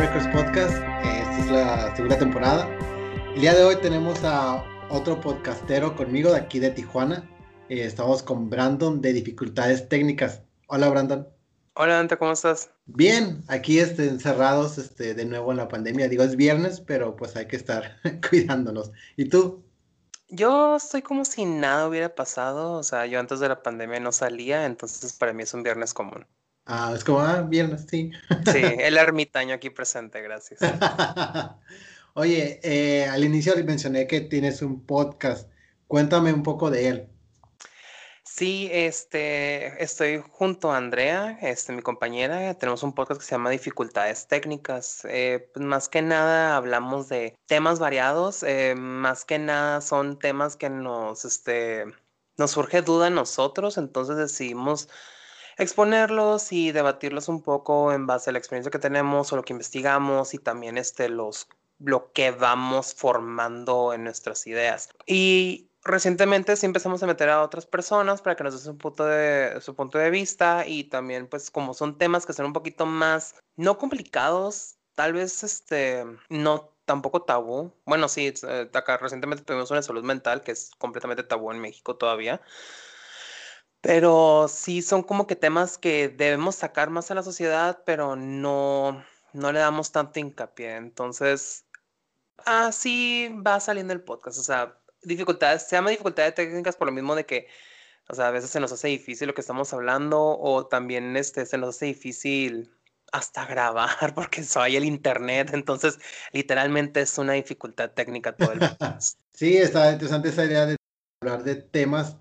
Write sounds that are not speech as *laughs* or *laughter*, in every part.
Records Podcast. Esta es la segunda temporada. El día de hoy tenemos a otro podcastero conmigo de aquí de Tijuana. Eh, estamos con Brandon de Dificultades Técnicas. Hola Brandon. Hola Dante, ¿cómo estás? Bien, aquí este, encerrados este, de nuevo en la pandemia. Digo, es viernes, pero pues hay que estar *laughs* cuidándonos. ¿Y tú? Yo estoy como si nada hubiera pasado. O sea, yo antes de la pandemia no salía, entonces para mí es un viernes común. Ah, es como, ah, viernes, sí. Sí, *laughs* el ermitaño aquí presente, gracias. *laughs* Oye, eh, al inicio mencioné que tienes un podcast. Cuéntame un poco de él. Sí, este, estoy junto a Andrea, este, mi compañera. Tenemos un podcast que se llama Dificultades Técnicas. Eh, pues más que nada hablamos de temas variados. eh, más que nada son temas que nos, este, nos surge duda a nosotros. Entonces decidimos exponerlos y debatirlos un poco en base a la experiencia que tenemos o lo que investigamos y también este, los, lo que vamos formando en nuestras ideas. Y recientemente sí empezamos a meter a otras personas para que nos den su punto de, su punto de vista y también pues como son temas que son un poquito más, no complicados, tal vez este, no tampoco tabú. Bueno, sí, eh, acá recientemente tuvimos una salud mental que es completamente tabú en México todavía. Pero sí son como que temas que debemos sacar más a la sociedad, pero no, no le damos tanto hincapié. Entonces, así va saliendo el podcast. O sea, dificultades, se llama dificultades técnicas por lo mismo de que, o sea, a veces se nos hace difícil lo que estamos hablando o también este, se nos hace difícil hasta grabar *laughs* porque soy el internet. Entonces, literalmente es una dificultad técnica todo el *laughs* podcast. Sí, está interesante esa idea de hablar de temas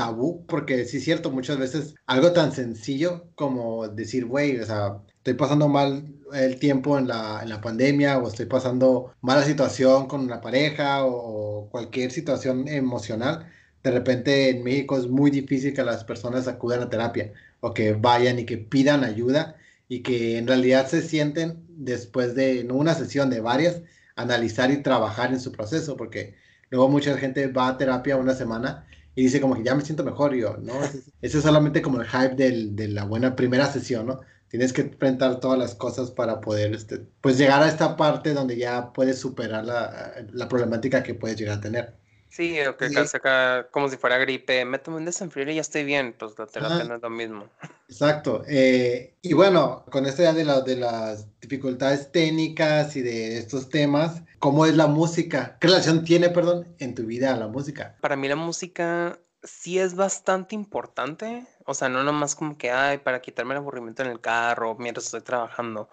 tabú, porque sí es cierto, muchas veces algo tan sencillo como decir, güey, o sea, estoy pasando mal el tiempo en la, en la pandemia o estoy pasando mala situación con una pareja o, o cualquier situación emocional, de repente en México es muy difícil que las personas acudan a terapia o que vayan y que pidan ayuda y que en realidad se sienten después de no una sesión de varias, analizar y trabajar en su proceso, porque luego mucha gente va a terapia una semana y dice como que ya me siento mejor, y yo, ¿no? Eso es solamente como el hype del, de la buena primera sesión, ¿no? Tienes que enfrentar todas las cosas para poder, este, pues llegar a esta parte donde ya puedes superar la, la problemática que puedes llegar a tener. Sí, o que acá como si fuera gripe, me tomo un desenfriero y ya estoy bien, pues la terapia no es lo mismo. Exacto. eh, y bueno, con esto ya de, la- de las dificultades técnicas y de estos temas, ¿cómo es la música? ¿Qué relación tiene, perdón, en tu vida la música? Para mí la música sí es bastante importante, o sea, no nomás como que, ay, para quitarme el aburrimiento en el carro mientras estoy trabajando.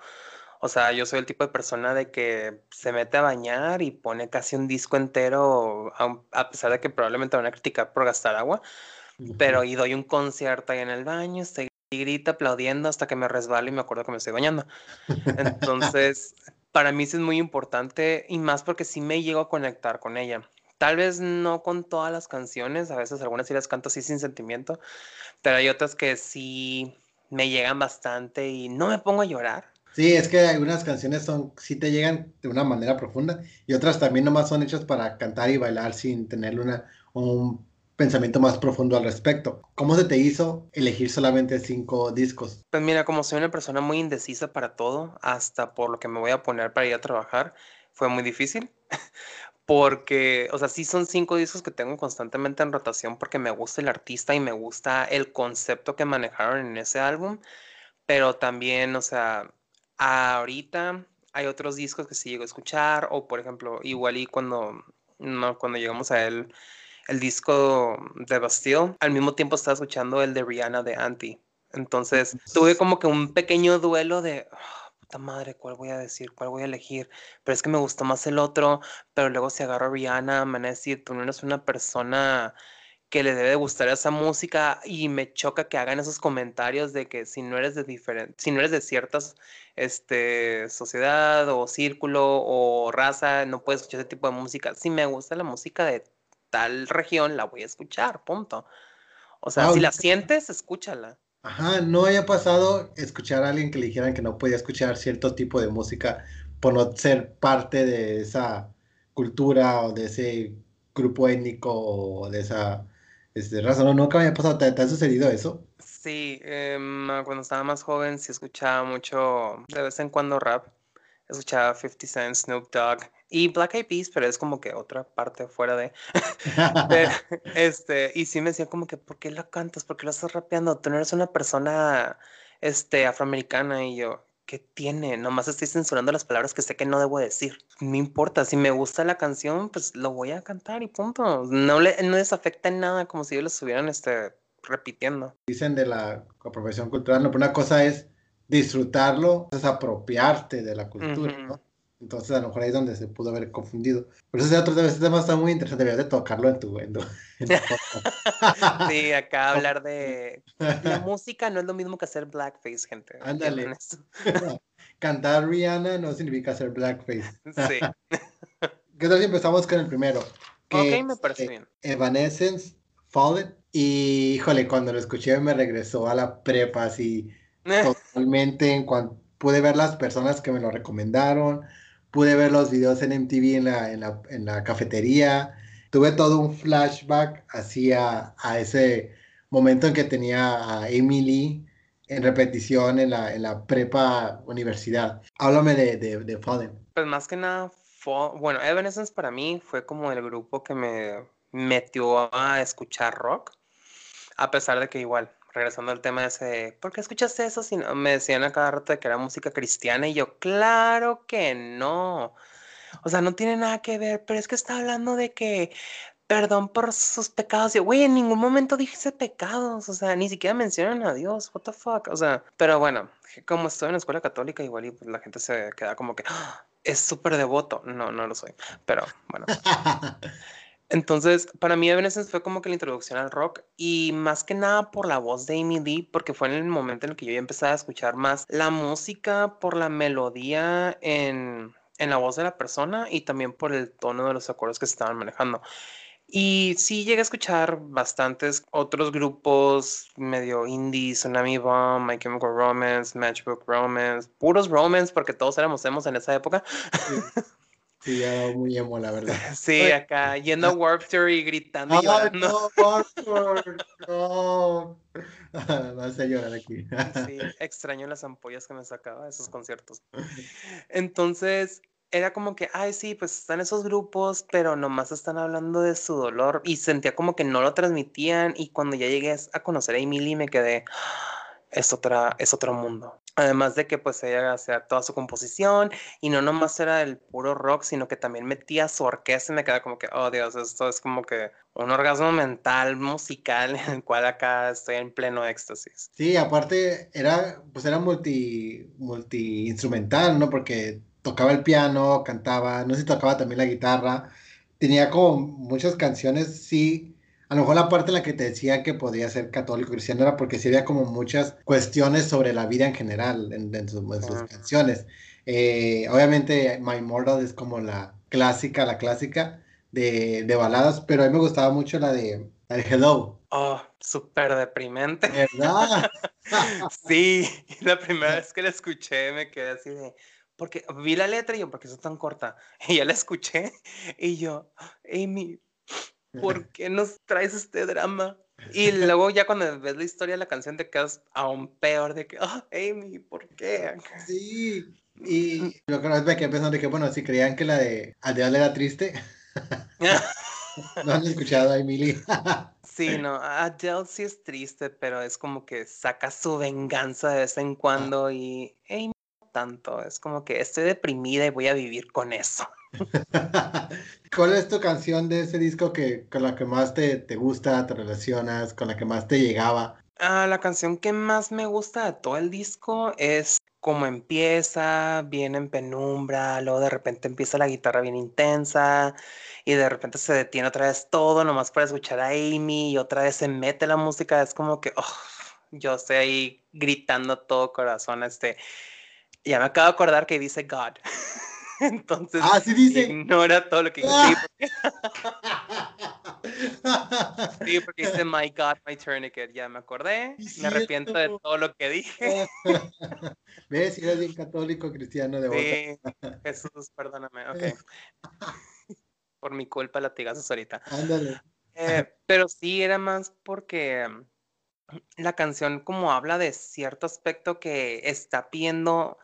O sea, yo soy el tipo de persona de que se mete a bañar y pone casi un disco entero, aun- a pesar de que probablemente van a criticar por gastar agua, pero y doy un concierto ahí en el baño, estoy y grita aplaudiendo hasta que me resbalo y me acuerdo que me estoy bañando. *laughs* Entonces, para mí sí es muy importante y más porque sí me llego a conectar con ella. Tal vez no con todas las canciones, a veces algunas sí las canto así sin sentimiento, pero hay otras que sí me llegan bastante y no me pongo a llorar. Sí, es que algunas canciones son, sí te llegan de una manera profunda y otras también nomás son hechas para cantar y bailar sin tener una, un pensamiento más profundo al respecto. ¿Cómo se te hizo elegir solamente cinco discos? Pues mira, como soy una persona muy indecisa para todo, hasta por lo que me voy a poner para ir a trabajar, fue muy difícil. *laughs* Porque, o sea, sí son cinco discos que tengo constantemente en rotación porque me gusta el artista y me gusta el concepto que manejaron en ese álbum, pero también, o sea, ahorita hay otros discos que sí llego a escuchar, o por ejemplo, igual y cuando, no, cuando llegamos a él, el disco de Bastille, al mismo tiempo estaba escuchando el de Rihanna de Anti. Entonces tuve como que un pequeño duelo de, "Ah, puta madre, ¿cuál voy a decir? ¿Cuál voy a elegir? Pero es que me gustó más el otro, pero luego si agarro a Rihanna, me tú no eres una persona que le debe de gustar esa música y me choca que hagan esos comentarios de que si no eres de diferente, si no eres de ciertas este, sociedad o círculo o raza, no puedes escuchar ese tipo de música. Si me gusta la música de tal región, la voy a escuchar, punto. O sea, si la sientes, escúchala. Ajá, no haya pasado escuchar a alguien que le dijeran que no podía escuchar cierto tipo de música por no ser parte de esa cultura o de ese grupo étnico o de esa Este, razón, nunca me había pasado, ¿te, ha sucedido eso? Sí, em, cuando estaba más joven sí escuchaba mucho, de vez en cuando rap. Escuchaba 50 Cent, Snoop Dogg y Black Eyed Peas, pero es como que otra parte fuera de... *laughs* *laughs* este, y sí me decían como que, ¿por qué la cantas? ¿Por qué lo estás rapeando? Tú no eres una persona este, afroamericana y yo, ¿qué tiene? Nomás estoy censurando las palabras que sé que no debo decir. No importa, si me gusta la canción, pues lo voy a cantar y punto. No, le, no les afecta en nada como si ellos lo estuvieran este, repitiendo. Dicen de la apropiación cultural, no, pero una cosa es disfrutarlo, es apropiarte de la cultura, ¿no? Entonces a lo mejor ahí es donde se pudo haber confundido. Pero ese otro ese tema está muy interesante, deberías de tocarlo en tu, en *laughs* Sí, acá hablar de la música no es lo mismo que hacer blackface, gente. Ándale. Cantar Rihanna no significa hacer blackface. Sí. *laughs* ¿Qué tal si empezamos con el primero? ok, me parece bien. Evanescence, Fallen. Y híjole, cuando lo escuché me regresó a la prepa así *laughs* totalmente en cuanto pude ver las personas que me lo recomendaron, pude ver los videos en MTV en la, en la, en la cafetería, tuve todo un flashback hacia a ese momento en que tenía a Emily en repetición en la, en la prepa universidad. Háblame de, de, de Fallen. Pues más que nada, bueno, Evanescence para mí fue como el grupo que me metió a escuchar rock, a pesar de que igual regresando al tema de ese, ¿por qué escuchaste eso? Si no, me decían a cada rato de que era música cristiana y yo, claro que no. O sea, no tiene nada que ver, pero es que está hablando de que perdón por sus pecados. Y, güey, en ningún momento dije pecados, o sea, ni siquiera mencionan a Dios, what the fuck, o sea, pero bueno, como estoy en la escuela católica, igual y pues, la gente se queda como que ¡Ah! es súper devoto. No, no lo soy, pero bueno. *laughs* Entonces, para mí Evanescence fue como que la introducción al rock y más que nada por la voz de Amy Lee, porque fue en el momento en el que yo ya empecé a escuchar más la música por la melodía en, en la voz de la persona y también por el tono de los acordes que se estaban manejando. Y sí llegué a escuchar bastantes otros grupos medio indie, Tsunami Bomb, My Chemical Romance, Matchbook Romance, puros romance porque todos éramos emos en esa época. Sí, *laughs* ya muy emo, la verdad. *laughs* Sí, acá *laughs* yendo a Warp Tour y gritando y llorando. No, Warp Tour, no. *laughs* Vas a llorar aquí. Sí, extraño las ampollas que me sacaba de esos conciertos. Entonces, era como que, ay, sí, pues están esos grupos, pero nomás están hablando de su dolor y sentía como que no lo transmitían y cuando ya llegué a conocer a Emily me quedé, ah, es, otra, es otro mundo. Además de que pues ella hacía toda su composición y no nomás era el puro rock, sino que también metía su orquesta y me queda como que, oh Dios, esto es como que un orgasmo mental, musical, en el cual acá estoy en pleno éxtasis. Sí, aparte era, pues era multi, multi instrumental, ¿no? Porque tocaba el piano, cantaba, no sé si tocaba también la guitarra, tenía como muchas canciones, sí a lo mejor la parte en la que te decía que podía ser católico cristiano era porque sí había como muchas cuestiones sobre la vida en general en, sus, canciones. Eh, obviamente My Mortal es como la clásica, la clásica de, baladas, pero a mí me gustaba mucho la de, Hello. Oh, súper deprimente. ¿Verdad? *laughs* sí, la primera *laughs* vez que la escuché me quedé así de, porque vi la letra y yo, ¿por qué es tan corta? *laughs* Y ya la escuché y yo, Amy, ¿por qué nos traes este drama? Y *laughs* luego ya cuando ves la historia de la canción te quedas aún peor de que, oh, Amy, ¿por qué? Sí, y lo que me quedé pensando de que, bueno, si creían que la de Adele era triste, *laughs* no han escuchado a Emily. *laughs* sí, no, Adele sí es triste, pero es como que saca su venganza de vez en cuando y Amy no tanto, es como que estoy deprimida y voy a vivir con eso. *laughs* ¿Cuál es tu canción de ese disco que con la que más te, te gusta, te relacionas, con la que más te llegaba? Ah, la canción que más me gusta de todo el disco es como empieza, bien en penumbra, luego de repente empieza la guitarra bien intensa y de repente se detiene otra vez todo, nomás para escuchar a Amy y otra vez se mete la música, es como que oh, yo estoy ahí gritando todo corazón, este, ya me acabo de acordar que dice God. *laughs* *laughs* Entonces, ah, dice. ignora todo lo que dice. *laughs* Sí, porque dice My God, my tourniquet. Ya me acordé. Me arrepiento de todo lo que dije. *laughs* ¿Ves? Si eres bien católico, cristiano de Sí, Jesús, perdóname. Ok. Por mi culpa, latigazos ahorita. Ándale. Eh, pero sí, era más porque la canción como habla de cierto aspecto que está pidiendo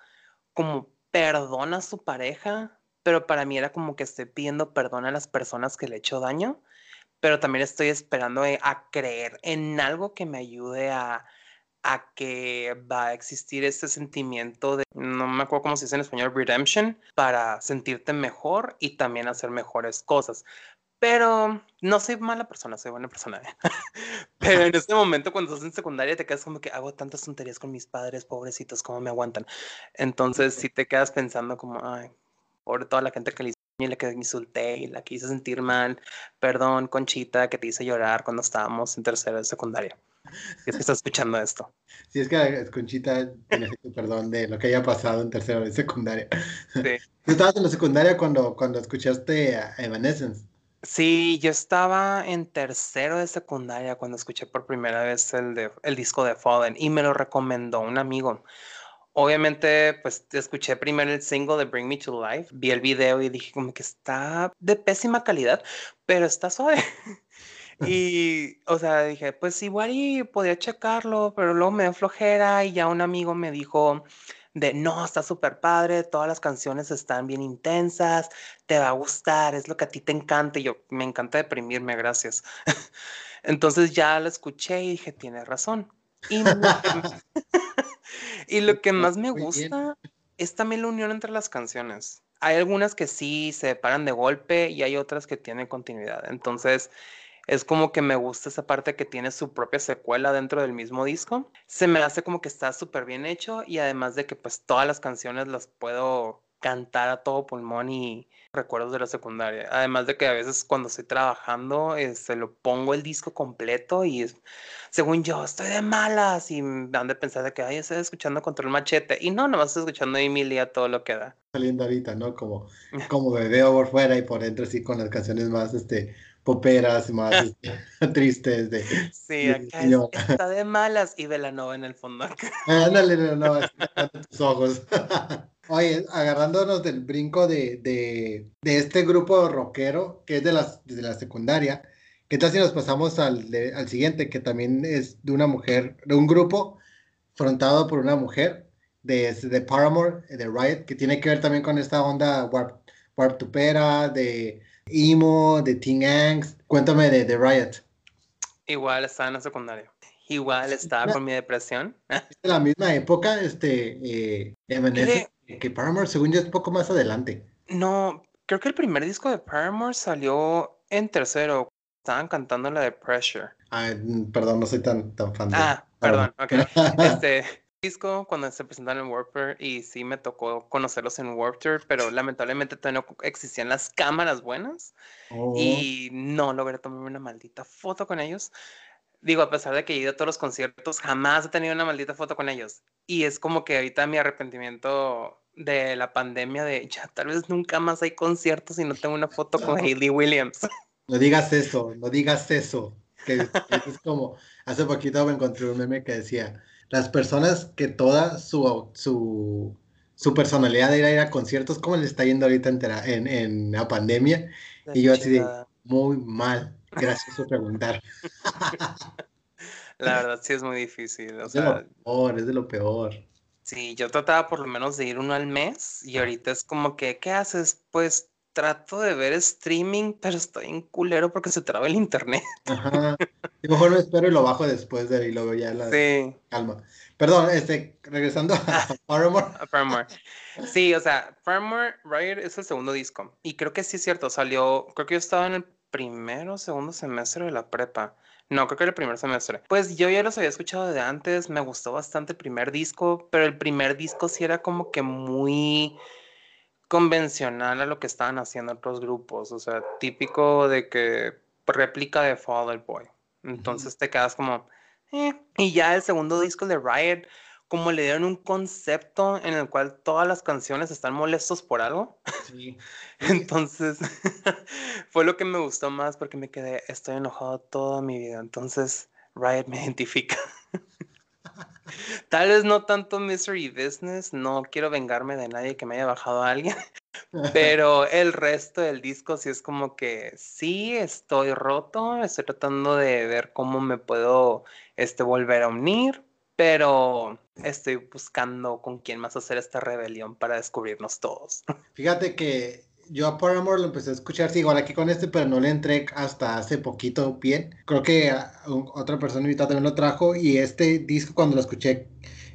como perdón a su pareja, pero para mí era como que estoy pidiendo perdón a las personas que le he hecho daño, pero también estoy esperando eh, a creer en algo que me ayude a, a que va a existir ese sentimiento de, no me acuerdo cómo se dice en español, redemption, para sentirte mejor y también hacer mejores cosas. Pero no soy mala persona, soy buena persona. *laughs* Pero en este momento, cuando estás en secundaria, te quedas como que hago tantas tonterías con mis padres, pobrecitos, ¿cómo me aguantan? Entonces, si te quedas pensando como, ay, por toda la gente que le y la que insulté y la que hice sentir mal. Perdón, Conchita, que te hice llorar cuando estábamos en tercero de secundaria. Es que estás escuchando esto. *laughs* Sí, es que Conchita necesito perdón de lo que haya pasado en tercero de secundaria. Sí. *laughs* ¿Tú estabas en la secundaria cuando, cuando escuchaste a Evanescence? Sí, yo estaba en tercero de secundaria cuando escuché por primera vez el, de, el disco de Fallen y me lo recomendó un amigo. Obviamente, pues escuché primero el single de Bring Me to Life, vi el video y dije como que está de pésima calidad, pero está suave. *laughs* *laughs* y, o sea, dije, pues igual y podía checarlo, pero luego me dio flojera y ya un amigo me dijo de, no, está súper padre, todas las canciones están bien intensas, te va a gustar, es lo que a ti te encanta. Y yo, me encanta deprimirme, gracias. *laughs* Entonces ya lo escuché y dije, tienes razón. Y *laughs* Y lo que más me gusta es también la unión entre las canciones. Hay algunas que sí se paran de golpe y hay otras que tienen continuidad. Entonces, es como que me gusta esa parte que tiene su propia secuela dentro del mismo disco. Se me hace como que está súper bien hecho y además de que pues todas las canciones las puedo cantar a todo pulmón y recuerdos de la secundaria. Además de que a veces cuando estoy trabajando, se este, lo pongo el disco completo y según yo estoy de malas y me han de pensar de que, ay, estoy escuchando Control Machete. Y no, nomás estoy escuchando a Emilia todo lo que da. Saliendo ahorita, ¿no? Como, *laughs* como me veo por fuera y por dentro, así con las canciones más, este, poperas, más *laughs* este, tristes. De, sí, acá está de malas y Velanova en el fondo. Ándale, Velanova, tus ojos. *laughs* Oye, agarrándonos del brinco de, de, de, este grupo rockero que es de, las, de la secundaria, ¿qué tal si nos pasamos al, al siguiente, que también es de una mujer, de un grupo frontado por una mujer de, de Paramore, de Riot, que tiene que ver también con esta onda Warp, Warp Tupera, de emo, de Teen Angst? Cuéntame de, de Riot. Igual estaba en la secundaria. Igual estaba con mi depresión. Es de la misma época, este, eh, que Paramore, según yo, es poco más adelante. No, creo que el primer disco de Paramore salió en tercero. Estaban cantando la de Pressure. Ah, perdón, no soy tan, tan fan de. Ah, perdón, ok. este disco cuando se presentaron en Warped y sí me tocó conocerlos en Warped pero lamentablemente todavía no existían las cámaras buenas oh. y no logré tomarme una maldita foto con ellos. Digo, a pesar de que he ido a todos los conciertos, jamás he tenido una maldita foto con ellos. Y es como que ahorita mi arrepentimiento de la pandemia de ya tal vez nunca más hay conciertos y no tengo una foto con *laughs* Hayley Williams. No digas eso, no digas eso. Que, es como, hace poquito me encontré un meme que decía, las personas que toda su, su, su personalidad de ir a, conciertos, ¿cómo le está yendo ahorita en, en, la pandemia? y yo así de, muy mal. Gracias por preguntar. La verdad sí es muy difícil. es de lo peor, es de lo peor. Sí, yo trataba por lo menos de ir uno al mes y ahorita es como que, ¿qué haces? Pues trato de ver streaming, pero estoy en culero porque se traba el internet. Ajá. Y mejor lo espero y lo bajo después de y luego ya la sí. calma. Perdón, este, regresando a Paramore. A Paramore. Sí, o sea, Paramore Riot es el segundo disco. Y creo que sí es cierto, salió, creo que yo estaba en el primero o segundo semestre de la prepa. No, creo que era el primer semestre. Pues yo ya los había escuchado de antes, me gustó bastante el primer disco, pero el primer disco sí era como que muy convencional a lo que estaban haciendo otros grupos, o sea, típico de que réplica de Fall Out Boy. Entonces te quedas como, eh. y ya el segundo disco de Riot como le dieron un concepto en el cual todas las canciones están molestos por algo. Sí. *laughs* Entonces, *laughs* fue lo que me gustó más porque me quedé, estoy enojado toda mi vida. Entonces, Riot me identifica. *laughs* Tal vez no tanto Mystery Business, no quiero vengarme de nadie que me haya bajado a alguien, Pero el resto del disco sí es como que sí estoy roto, estoy tratando de ver cómo me puedo este, volver a unir, pero estoy buscando con quién más hacer esta rebelión para descubrirnos todos. Fíjate que yo a Paramore lo empecé a escuchar, sí, igual aquí con este, pero no le entré hasta hace poquito bien. Creo que otra persona invitada también lo trajo y este disco cuando lo escuché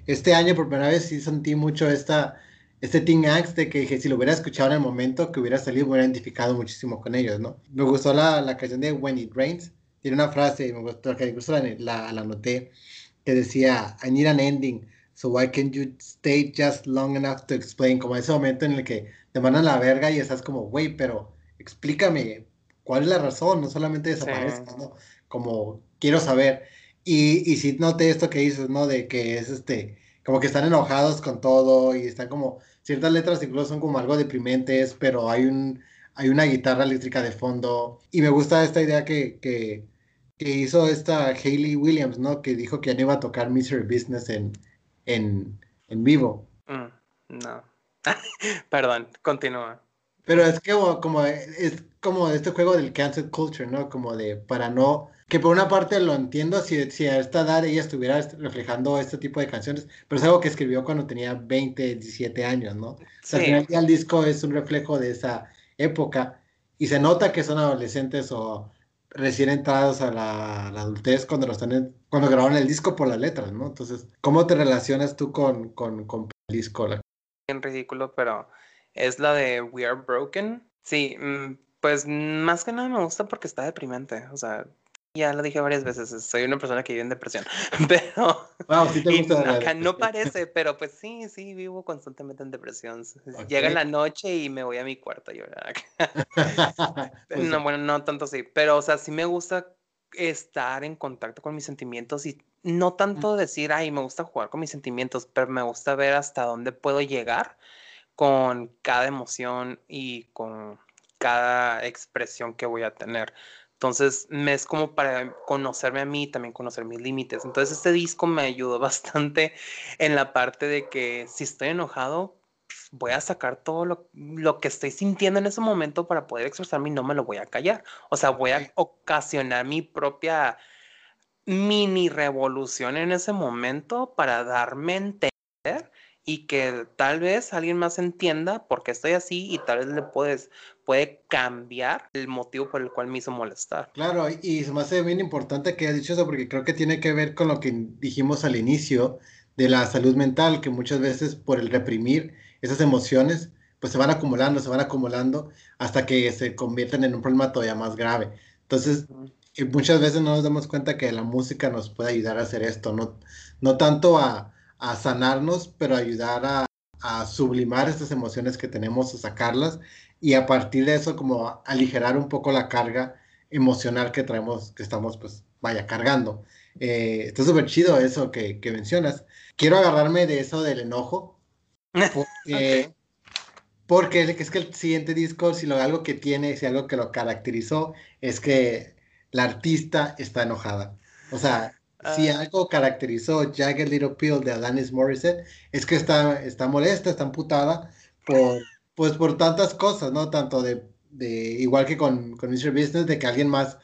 este año por primera vez sí sentí mucho esta, este Teen Angst de que dije, si lo hubiera escuchado en el momento que hubiera salido, me hubiera identificado muchísimo con ellos, ¿no? Me gustó la, la canción de When It Rains, tiene una frase, me gustó, que incluso la, la, la noté, que decía, I need an ending, so why can't you stay just long enough to explain? Como ese momento en el que te mandan la verga y estás como, güey, pero explícame cuál es la razón, no solamente desaparezcas, ¿no? Como quiero saber. Y, y sí noté esto que dices, ¿no? De que es este, como que están enojados con todo y están como, ciertas letras incluso son como algo deprimentes, pero hay un, hay una guitarra eléctrica de fondo. Y me gusta esta idea que, que, que hizo esta Hayley Williams, ¿no? Que dijo que ya no iba a tocar Misery Business en, en, en vivo. Mm, no. *laughs* Perdón, continúa. Pero es que como, es como este juego del cancel culture, ¿no? Como de para no que por una parte lo entiendo si, si a esta edad ella estuviera reflejando este tipo de canciones, pero es algo que escribió cuando tenía 20, 17 años, ¿no? O sea, al final el disco es un reflejo de esa época y se nota que son adolescentes o recién entrados a la, adultez cuando lo están cuando grabaron el disco por las letras, ¿no? Entonces, ¿cómo te relacionas tú con, con, con el disco? En ridículo, pero es la de We Are Broken. Sí, mm, pues más que nada me gusta porque está deprimente. O sea, ya lo dije varias veces, soy una persona que vive en depresión, *laughs* pero wow, ¿sí te gusta acá no parece, pero pues sí, sí, vivo constantemente en depresión. Llega la noche y me voy a mi cuarto a llorar. *laughs* Pues no, bueno, no tanto así, pero o sea, sí me gusta estar en contacto con mis sentimientos y no tanto decir, ay, me gusta jugar con mis sentimientos, pero me gusta ver hasta dónde puedo llegar con cada emoción y con cada expresión que voy a tener. Entonces, me es como para conocerme a mí, también conocer mis límites. Entonces, este disco me ayudó *laughs* bastante en la parte de que si estoy enojado, pues, voy a sacar todo lo, que estoy sintiendo en ese momento para poder expresarme y no me lo voy a callar. O sea, voy a ocasionar mi propia mini revolución en ese momento para darme a entender y que tal vez alguien más entienda por qué estoy así y tal vez le puedes, puede cambiar el motivo por el cual me hizo molestar. Claro, y se me hace bien importante que hayas dicho eso porque creo que tiene que ver con lo que dijimos al inicio de la salud mental, que muchas veces por el reprimir esas emociones, pues se van acumulando, se van acumulando hasta que se convierten en un problema todavía más grave. Entonces, muchas veces no nos damos cuenta que la música nos puede ayudar a hacer esto, no, no tanto a a sanarnos, pero ayudar a, a, sublimar estas emociones que tenemos, a sacarlas y a partir de eso como aligerar un poco la carga emocional que traemos, que estamos pues vaya cargando. Eh, está súper chido eso que, que, mencionas. Quiero agarrarme de eso del enojo, *laughs* porque, porque es que el siguiente disco, si lo, algo que tiene, si algo que lo caracterizó, es que la artista está enojada. O sea, si ah. algo caracterizó Jagged Little Pill de Alanis Morissette es que está, está molesta, está amputada por, pues por tantas cosas, ¿no? Tanto de, de igual que con, con Mr. Business, de que alguien más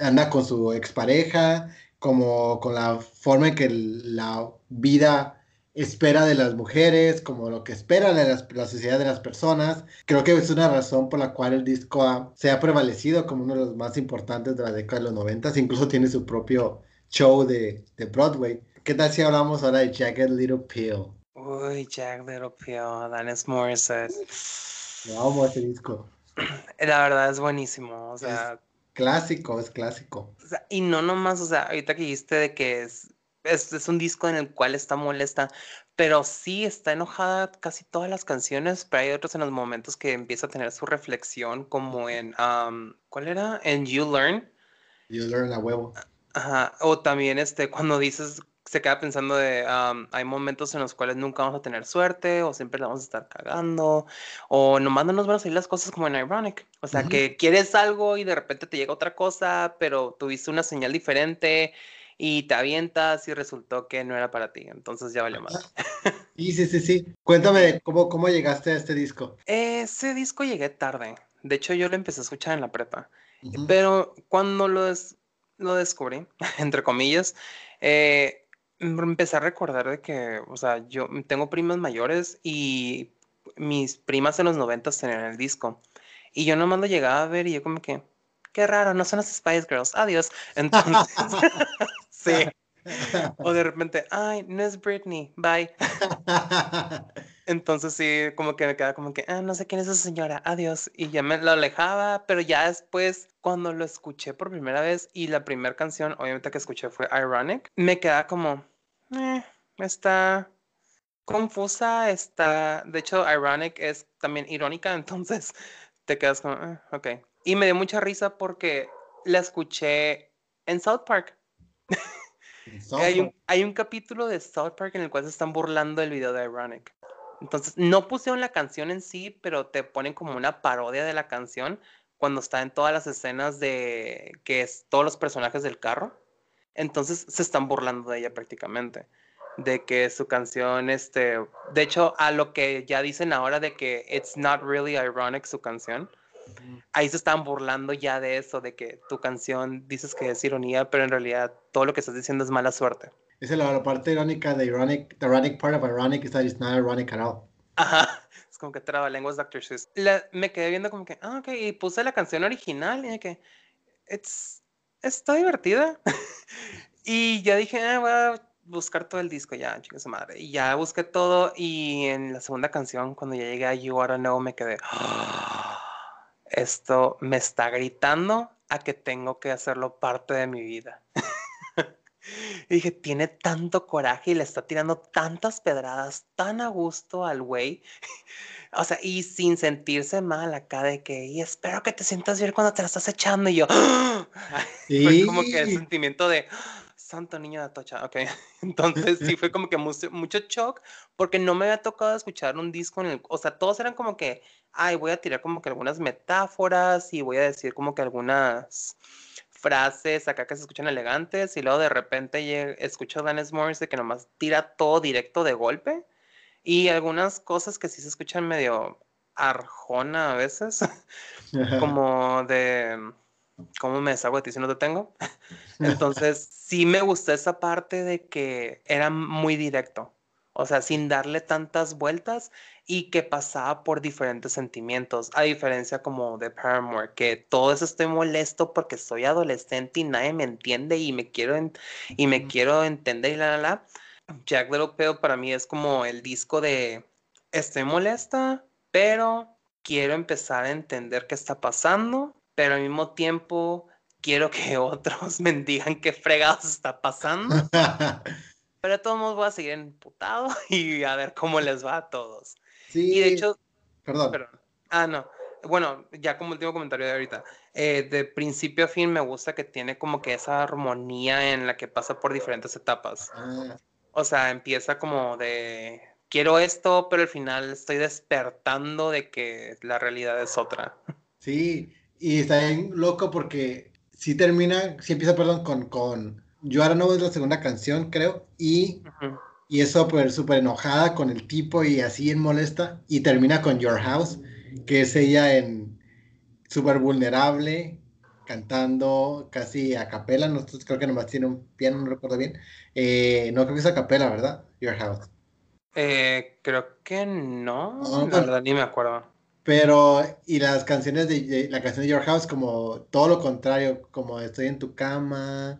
anda con su expareja, como con la forma en que la vida espera de las mujeres, como lo que espera de la sociedad de las personas. Creo que es una razón por la cual el disco se ha prevalecido como uno de los más importantes de la década de los 90, incluso tiene su propio show de, de Broadway. ¿Qué tal si hablamos ahora de Jagged Little Pill? Uy, Jagged Little Pill, Dennis Morissette. amo ese disco. *sniffs* La verdad es buenísimo, o sea... Es clásico, es clásico. O sea, y no nomás, o sea, ahorita que dijiste de que es, es, es, un disco en el cual está molesta, pero sí está enojada casi todas las canciones, pero hay otros en los momentos que empieza a tener su reflexión, como en, um, ¿cuál era? En You Learn. You Learn a huevo. Ajá, o también este, cuando dices, se queda pensando de, hay momentos en los cuales nunca vamos a tener suerte, o siempre la vamos a estar cagando, o nomás no nos van a salir las cosas como en Ironic. O sea, que quieres algo y de repente te llega otra cosa, pero tuviste una señal diferente y te avientas y resultó que no era para ti. Entonces ya vale más. *laughs* Sí, sí, sí, sí. Cuéntame cómo, cómo llegaste a este disco. Ese disco llegué tarde. De hecho, yo lo empecé a escuchar en la prepa. Pero cuando lo, lo descubrí, *laughs* entre comillas, eh, empecé a recordar de que, o sea, yo tengo primas mayores y mis primas en los noventas tenían el disco. Y yo nomás lo llegaba a ver y yo como que, qué raro, no son las Spice Girls, adiós. *laughs* Entonces, *laughs* sí. O de repente, ay, no es Britney, bye. Entonces sí, como que me queda como que, ah, no sé quién es esa señora, adiós. Y ya me lo alejaba, pero ya después, cuando lo escuché por primera vez y la primera canción, obviamente que escuché fue Ironic, me queda como, eh, está confusa, está, de hecho, Ironic es también irónica, *laughs* entonces te quedas como, eh, ok. Y me dio mucha risa porque la escuché en South Park. *laughs* hay, un, hay un capítulo de South Park en el cual se están burlando del video de Ironic. Entonces, no pusieron la canción en sí, pero te ponen como una parodia de la canción cuando está en todas las escenas de que es todos los personajes del carro. Entonces se están burlando de ella prácticamente. De que su canción, este, de hecho, a lo que ya dicen ahora de que it's not really ironic su canción, ahí se están burlando ya de eso, de que tu canción dices que es ironía, pero en realidad todo lo que estás diciendo es mala suerte. Es la, parte irónica de ironic, the ironic part of ironic is that it's not ironic at all. Ajá, *laughs* es como que traba lenguas Dr. Seuss. me quedé viendo como que, ah, ok, y puse la canción original y que, it's, está divertida. *laughs* y ya dije, ah, voy a buscar todo el disco ya, chicos madre. Y ya busqué todo y en la segunda canción, cuando ya llegué a You Oughta Know, me quedé, esto me está gritando a que tengo que hacerlo parte de mi vida. *laughs* Y dije, tiene tanto coraje y le está tirando tantas pedradas tan a gusto al güey. *laughs* O sea, y sin sentirse mal acá de que, y espero que te sientas bien cuando te la estás echando. Y yo, *laughs* fue como que el sentimiento de, santo niño de Atocha, ok. *laughs* Entonces sí fue como que mucho, mucho shock porque no me había tocado escuchar un disco en el, o sea, todos eran como que, ay, voy a tirar como que algunas metáforas y voy a decir como que algunas frases acá que se escuchan elegantes y luego de repente escucho a Dennis Morris de que nomás tira todo directo de golpe y algunas cosas que sí se escuchan medio arjona a veces, *laughs* como de cómo me deshago de ti si no te tengo. *laughs* Entonces sí me gustó esa parte de que era muy directo, o sea, sin darle tantas vueltas y que pasaba por diferentes sentimientos, a diferencia como de Paramore, que todo eso estoy molesto porque soy adolescente y nadie me entiende y me quiero, y me quiero entender y la, la, la. Jack Little Pill para mí es como el disco de estoy molesta, pero quiero empezar a entender qué está pasando, pero al mismo tiempo quiero que *laughs* otros me digan qué fregados está pasando. *laughs* pero de todos modos voy a seguir emputado *laughs* y a ver cómo les va a todos. Sí. Y de hecho. Perdón. Ah, no. Bueno, ya como último comentario de ahorita. Eh, de principio a fin me gusta que tiene como que esa armonía en la que pasa por diferentes etapas. Ah. O sea, empieza como de quiero esto, pero al final estoy despertando de que la realidad es otra. Sí, y está bien loco porque sí termina, sí empieza, perdón, con, con Yo ahora no es la segunda canción, creo, y y es súper, súper enojada con el tipo y así en molesta. Y termina con Your House, que es ella en súper vulnerable, cantando casi a capela. No, creo que nomás tiene un piano, no recuerdo bien. Eh, no creo que es a capela, ¿verdad? Your House. Eh, creo que no, la verdad ni me acuerdo. Pero, y las canciones de, la canción de Your House, como todo lo contrario, como estoy en tu cama,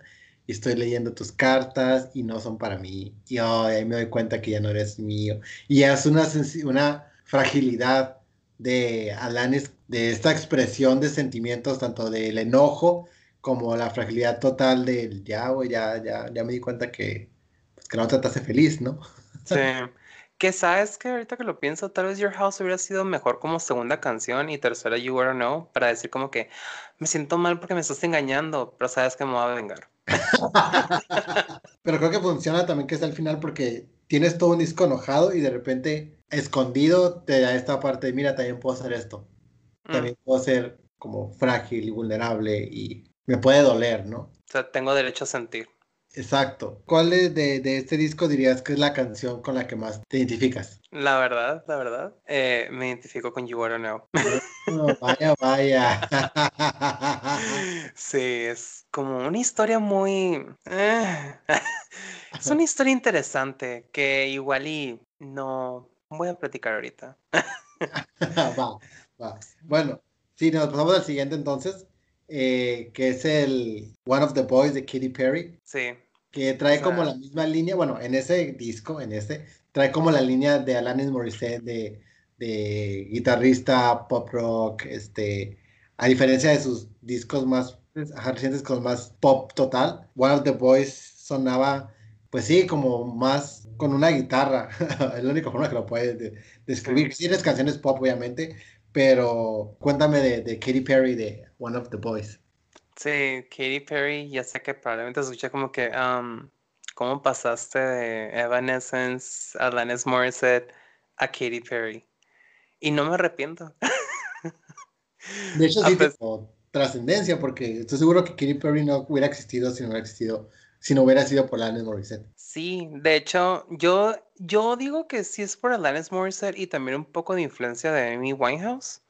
estoy leyendo tus cartas y no son para mí. Y ahí me doy cuenta que ya no eres mío. Y es una, una fragilidad de Alanis, de esta expresión de sentimientos, tanto del enojo como la fragilidad total del ya, ya, ya, ya me di cuenta que, pues, que no te hace feliz, ¿no? *laughs* Sí. Que sabes que ahorita que lo pienso, tal vez Your House hubiera sido mejor como segunda canción y tercera You Wanna Know para decir como que me siento mal porque me estás engañando, pero sabes que me va a vengar. *laughs* Pero creo que funciona también que es al final porque tienes todo un disco enojado y de repente escondido te da esta parte mira, también puedo hacer esto. Mm. También puedo ser como frágil y vulnerable y me puede doler, ¿no? O sea, tengo derecho a sentir. Exacto. ¿Cuál de, de, este disco dirías que es la canción con la que más te identificas? La verdad, la verdad, eh, me identifico con You Wanna Know. vaya, vaya. *laughs* sí, es como una historia muy... Eh, *laughs* es una historia interesante que igual y no voy a platicar ahorita. *laughs* va, va. Bueno, sí, nos pasamos al siguiente entonces. Eh, que es el One of the Boys de Katy Perry. Sí. Que trae como la misma línea, bueno, en ese disco, en este, trae como la línea de Alanis Morissette de, de guitarrista pop rock, este, a diferencia de sus discos más recientes con más pop total, One of the Boys sonaba, pues sí, como más con una guitarra, *laughs* es la única forma que lo puedes describir. Sí, tienes canciones pop, obviamente, pero cuéntame de, de Katy Perry, de One of the Boys. Sí, Katy Perry, ya sé que probablemente escuché como que, um, ¿cómo pasaste de Evanescence, Alanis Morissette a Katy Perry? Y no me arrepiento. *laughs* De hecho, sí, tengo trascendencia, porque estoy seguro que Katy Perry no hubiera existido si no hubiera existido, si no hubiera sido por Alanis Morissette. Sí, de hecho, yo, yo digo que sí es por Alanis Morissette y también un poco de influencia de Amy Winehouse.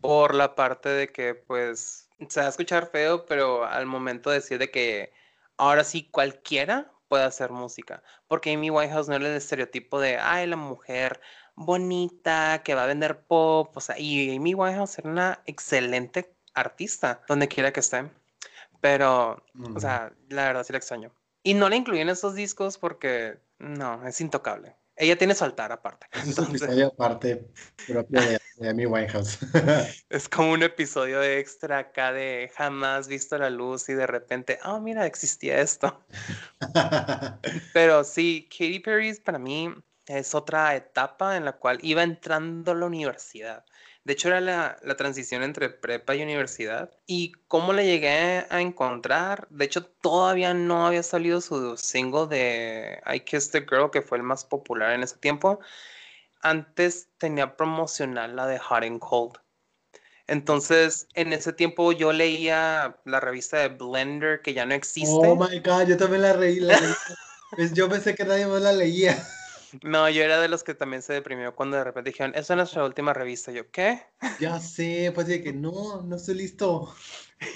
Por la parte de que, pues, se va a escuchar feo, pero al momento de decir de que ahora sí cualquiera puede hacer música. Porque Amy Winehouse no era el estereotipo de, ay, la mujer bonita que va a vender pop. O sea, y Amy Winehouse era una excelente artista, donde quiera que esté. Pero, o sea, la verdad sí la extraño. Y no la incluí en esos discos porque, no, es intocable. Ella tiene su altar aparte. *laughs* Es un episodio aparte propio de, de Amy Winehouse. *laughs* es como un episodio extra acá de jamás visto la luz y de repente, oh, mira, existía esto. *laughs* Pero sí, Katy Perry para mí es otra etapa en la cual iba entrando a la universidad. De hecho, era la, transición entre prepa y universidad. Y cómo le llegué a encontrar, de hecho, todavía no había salido su single de I Kissed the Girl, que fue el más popular en ese tiempo. Antes tenía promocional la de Hot and Cold. Entonces, en ese tiempo yo leía la revista de Blender, que ya no existe. Oh my god, yo también la leí. *laughs* Pues yo pensé que nadie más la leía. No, yo era de los que también se deprimió cuando de repente dijeron, esa es nuestra última revista. Yo, ¿qué? Ya sé, pues dije que *laughs* no, no estoy listo.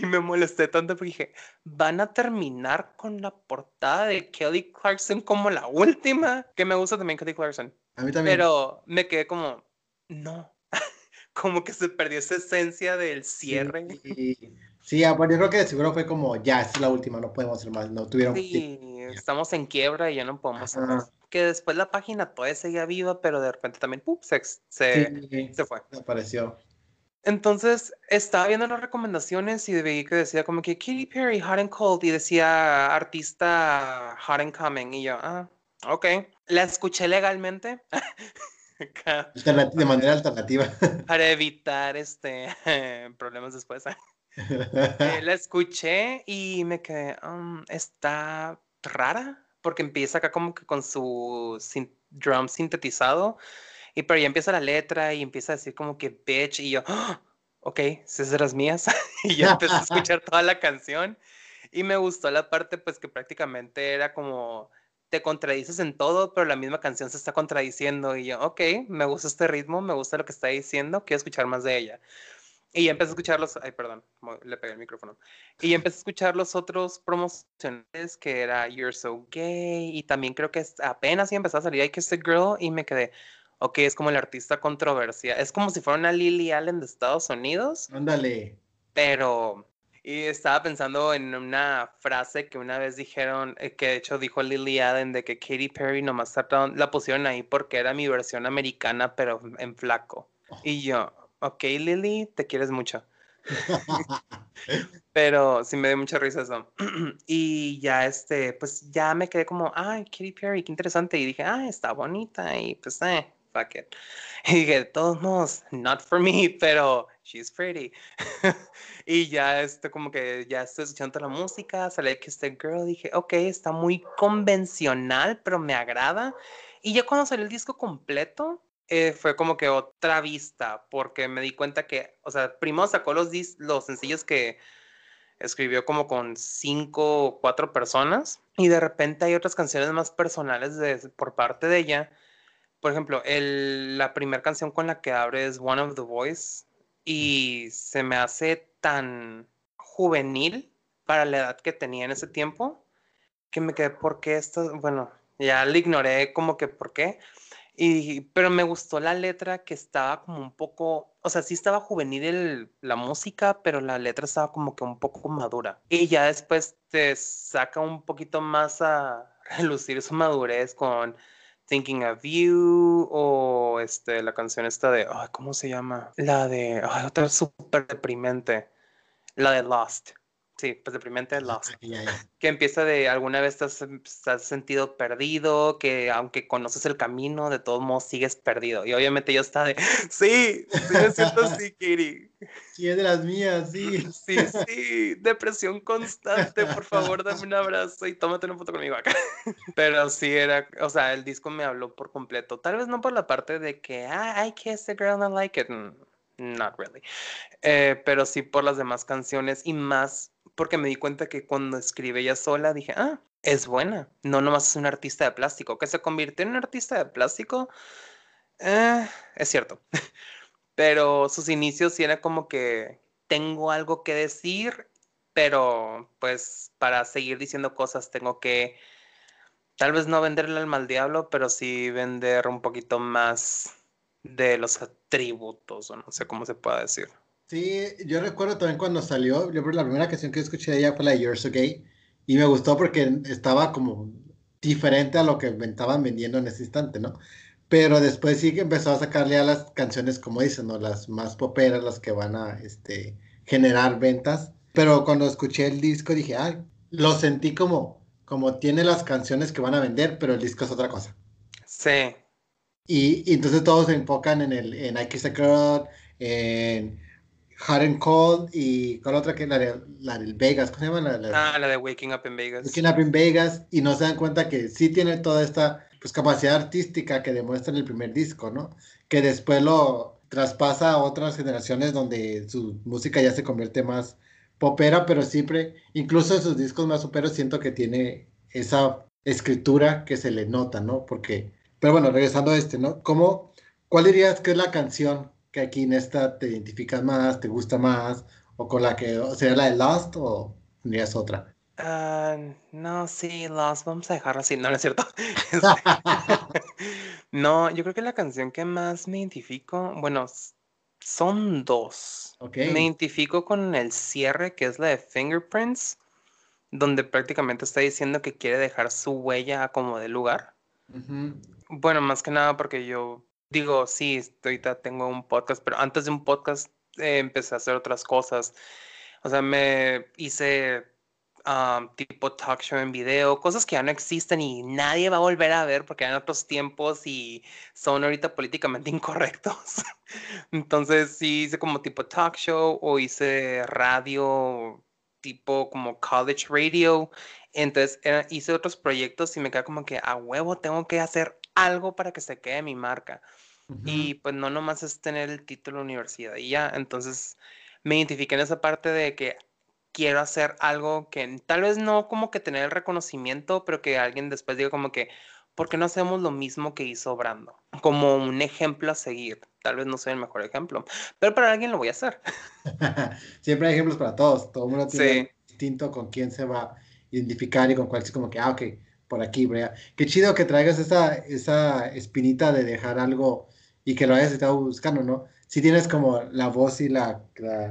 Y me molesté tanto porque dije, van a terminar con la portada de Kelly Clarkson como la última. Que me gusta también Kelly Clarkson. A mí también. Pero me quedé como, no. *laughs* como que se perdió esa esencia del cierre. Sí, sí, ah, bueno, yo creo que seguro fue como, ya, es la última, no podemos hacer más. No tuvieron. Sí, estamos en quiebra y ya no podemos hacer más que después la página todavía seguía viva, pero de repente también se, se, se, fue. Apareció. Entonces estaba viendo las recomendaciones y vi que decía como que Katy Perry, Hot and Cold, y decía artista Hot and Coming, y yo, ah, ok. La escuché legalmente. *laughs* de manera alternativa. *laughs* Para evitar este *laughs* problemas después. Eh, la escuché y me quedé, um, está rara porque empieza acá como que con su drum sintetizado, y pero ya empieza la letra y empieza a decir como que bitch, y yo, ¡Ah! ok, esas eran mías, *laughs* y ya empecé a *laughs* escuchar toda la canción, y me gustó la parte pues que prácticamente era como, te contradices en todo, pero la misma canción se está contradiciendo, y yo, ok, me gusta este ritmo, me gusta lo que está diciendo, quiero escuchar más de ella. Y empecé a escuchar los, ay, perdón, le pegué el micrófono. Y empecé a escuchar los otros promociones que era You're So Gay y también creo que apenas y empezó a salir I Kissed a Girl y me quedé, ok, es como el artista controversia. Es como si fuera una Lily Allen de Estados Unidos. Ándale. Pero, y estaba pensando en una frase que una vez dijeron, eh, que de hecho dijo Lily Allen, de que Katy Perry nomás la pusieron ahí porque era mi versión americana, pero en flaco. Oh. Y yo, ok, Lily, te quieres mucho. *laughs* *laughs* Pero sí me dio mucha risa eso. *clears throat* y ya este, pues ya me quedé como, ay, Katy Perry, qué interesante. Y dije, ah, está bonita. Y pues, eh, fuck it. *laughs* Y dije, de todos modos, not for me, pero she's pretty. y ya este, como que ya estoy escuchando la música, sale que este girl, dije, ok, está muy convencional, pero me agrada. Y ya cuando salió el disco completo, eh, fue como que otra vista, porque me di cuenta que, o sea, primero sacó los, los sencillos que escribió como con cinco o cuatro personas y de repente hay otras canciones más personales de, por parte de ella. Por ejemplo, el, la primera canción con la que abre es One of the Boys y se me hace tan juvenil para la edad que tenía en ese tiempo que me quedé, ¿por qué esto? Bueno, ya le ignoré como que por qué. Pero me gustó la letra que estaba como un poco, o sea, sí estaba juvenil la música, pero la letra estaba como que un poco madura. Y ya después te saca un poquito más a *laughs* relucir su madurez con Thinking of You o este, la canción esta de, ¿cómo se llama? La de, ay, otra súper deprimente, la de Lost. Sí, pues deprimente Lost. Que empieza de alguna vez estás, estás, sentido perdido, que aunque conoces el camino, de todos modos sigues perdido. Y obviamente yo estaba de, *laughs* sí, sí me siento así, *laughs* Kiri. Sí, es de las mías, sí. Sí, sí, depresión constante, por favor, dame un abrazo y tómate una foto conmigo acá. *laughs* Pero sí era, o sea, el disco me habló por completo. Tal vez no por la parte de que, ah, I kissed a girl and I like it. Mm, not really. Eh, pero sí por las demás canciones y más porque me di cuenta que cuando escribe ella sola dije, ah, es buena, no nomás es un artista de plástico, que se convirtió en un artista de plástico, eh, es cierto, *laughs* pero sus inicios sí era como que tengo algo que decir, pero pues para seguir diciendo cosas tengo que tal vez no venderle al mal diablo, pero sí vender un poquito más de los atributos, o no sé cómo se pueda decir. Sí, yo recuerdo también cuando salió, yo la primera canción que escuché de ella fue la de You're So Gay y me gustó porque estaba como diferente a lo que estaban vendiendo en ese instante, ¿no? Pero después sí que empezó a sacarle a las canciones, como dicen, ¿no? Las más poperas, las que van a este, generar ventas. Pero cuando escuché el disco dije, ay, lo sentí como, como tiene las canciones que van a vender, pero el disco es otra cosa. Sí. Y, entonces todos se enfocan en el en I Kiss a Girl, en Hard and Cold y con otra que la, de, la del Vegas, ¿cómo se llama? La, ah, la de Waking Up in Vegas. Waking Up in Vegas y no se dan cuenta que sí tiene toda esta pues, capacidad artística que demuestra en el primer disco, ¿no? Que después lo traspasa a otras generaciones donde su música ya se convierte más popera, pero siempre, incluso en sus discos más superos, siento que tiene esa escritura que se le nota, ¿no? Porque, pero bueno, regresando a este, ¿no? ¿Cómo, ¿Cuál dirías que es la canción que aquí en esta te identificas más, te gusta más, o con la que sería la de Lost o tendrías otra? Ah, no, sí, Lost, vamos a dejarlo así, no, no es cierto. *laughs* *laughs* no, yo creo que la canción que más me identifico, bueno, son dos. Me identifico con el cierre, que es la de Fingerprints, donde prácticamente está diciendo que quiere dejar su huella como de lugar. Bueno, más que nada porque yo Digo, sí, ahorita tengo un podcast, pero antes de un podcast eh, empecé a hacer otras cosas. O sea, me hice tipo talk show en video, cosas que ya no existen y nadie va a volver a ver porque eran otros tiempos y son ahorita políticamente *laughs* incorrectos. Entonces sí hice como tipo talk show o hice radio tipo como college radio. Entonces hice otros proyectos y me queda como que a huevo tengo que hacer algo para que se quede mi marca. Y pues no nomás es tener el título de universidad y ya. Entonces me identifiqué en esa parte de que quiero hacer algo que tal vez no como que tener el reconocimiento, pero que alguien después diga como que, ¿por qué no hacemos lo mismo que hizo Brando? Como un ejemplo a seguir. Tal vez no soy el mejor ejemplo, pero para alguien lo voy a hacer. *laughs* Siempre hay ejemplos para todos. Todo el mundo tiene distinto con quién se va a identificar y con cuál es como que, ah, ok, por aquí, Brea. Qué chido que traigas esa, esa espinita de dejar algo y que lo hayas estado buscando, ¿no? Si tienes como la voz y la,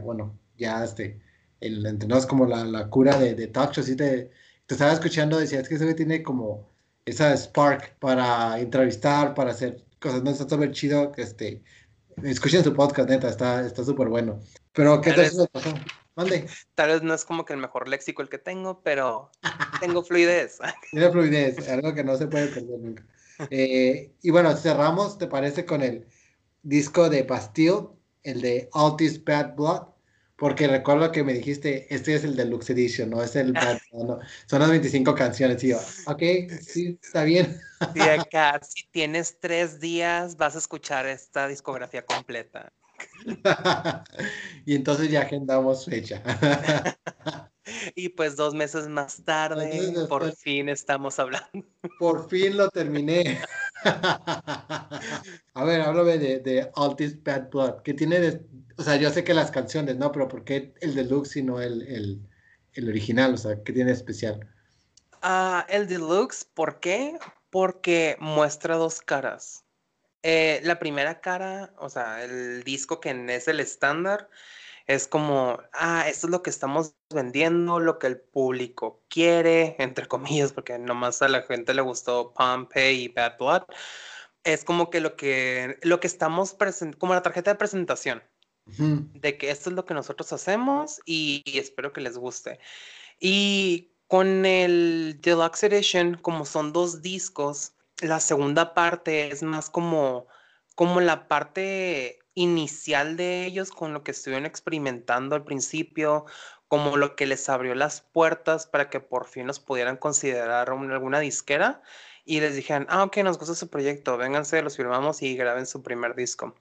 bueno, ya este, el entrenador es como la, la, cura de, de talk show, te, te estaba escuchando, decías que eso tiene como esa spark para entrevistar, para hacer cosas, no está súper chido, que este, escuchen su podcast, neta, está súper bueno. Pero, ¿qué tal? Mande. *laughs* Tal vez no es como que el mejor léxico el que tengo, pero *laughs* tengo fluidez. *laughs* Tiene fluidez, algo que no se puede perder nunca. Eh, y bueno, cerramos, ¿te parece? Con el disco de Bastille, el de All This Bad Blood, porque recuerdo que me dijiste, este es el Deluxe Edition, no es el Bad Blood, son las 25 canciones, y yo, ok, sí, está bien. Acá, si tienes tres días, vas a escuchar esta discografía completa. *laughs* y entonces ya agendamos fecha. *laughs* Y pues dos meses más tarde, por fin estamos hablando. Por fin lo terminé. A ver, háblame de, de All This Bad Blood. ¿Qué tiene de.? O sea, yo sé que las canciones, ¿no? Pero ¿por qué el deluxe y no el, el, el original? O sea, ¿qué tiene de especial? Ah, el deluxe, ¿por qué? Porque muestra dos caras. Eh, la primera cara, o sea, el disco que es el estándar, es como, ah, esto es lo que estamos vendiendo, lo que el público quiere, entre *laughs* comillas, porque nomás a la gente le gustó Pompeii y Bad Blood. Es como que lo que, lo que estamos presentando, como la tarjeta de presentación, de que esto es lo que nosotros hacemos y, espero que les guste. Y con el Deluxe Edition, como son dos discos, la segunda parte es más como, como la parte inicial de ellos con lo que estuvieron experimentando al principio, como lo que les abrió las puertas para que por fin los pudieran considerar alguna disquera y les dijeron, ah, ok, nos gusta su proyecto, vénganse, los firmamos y graben su primer disco.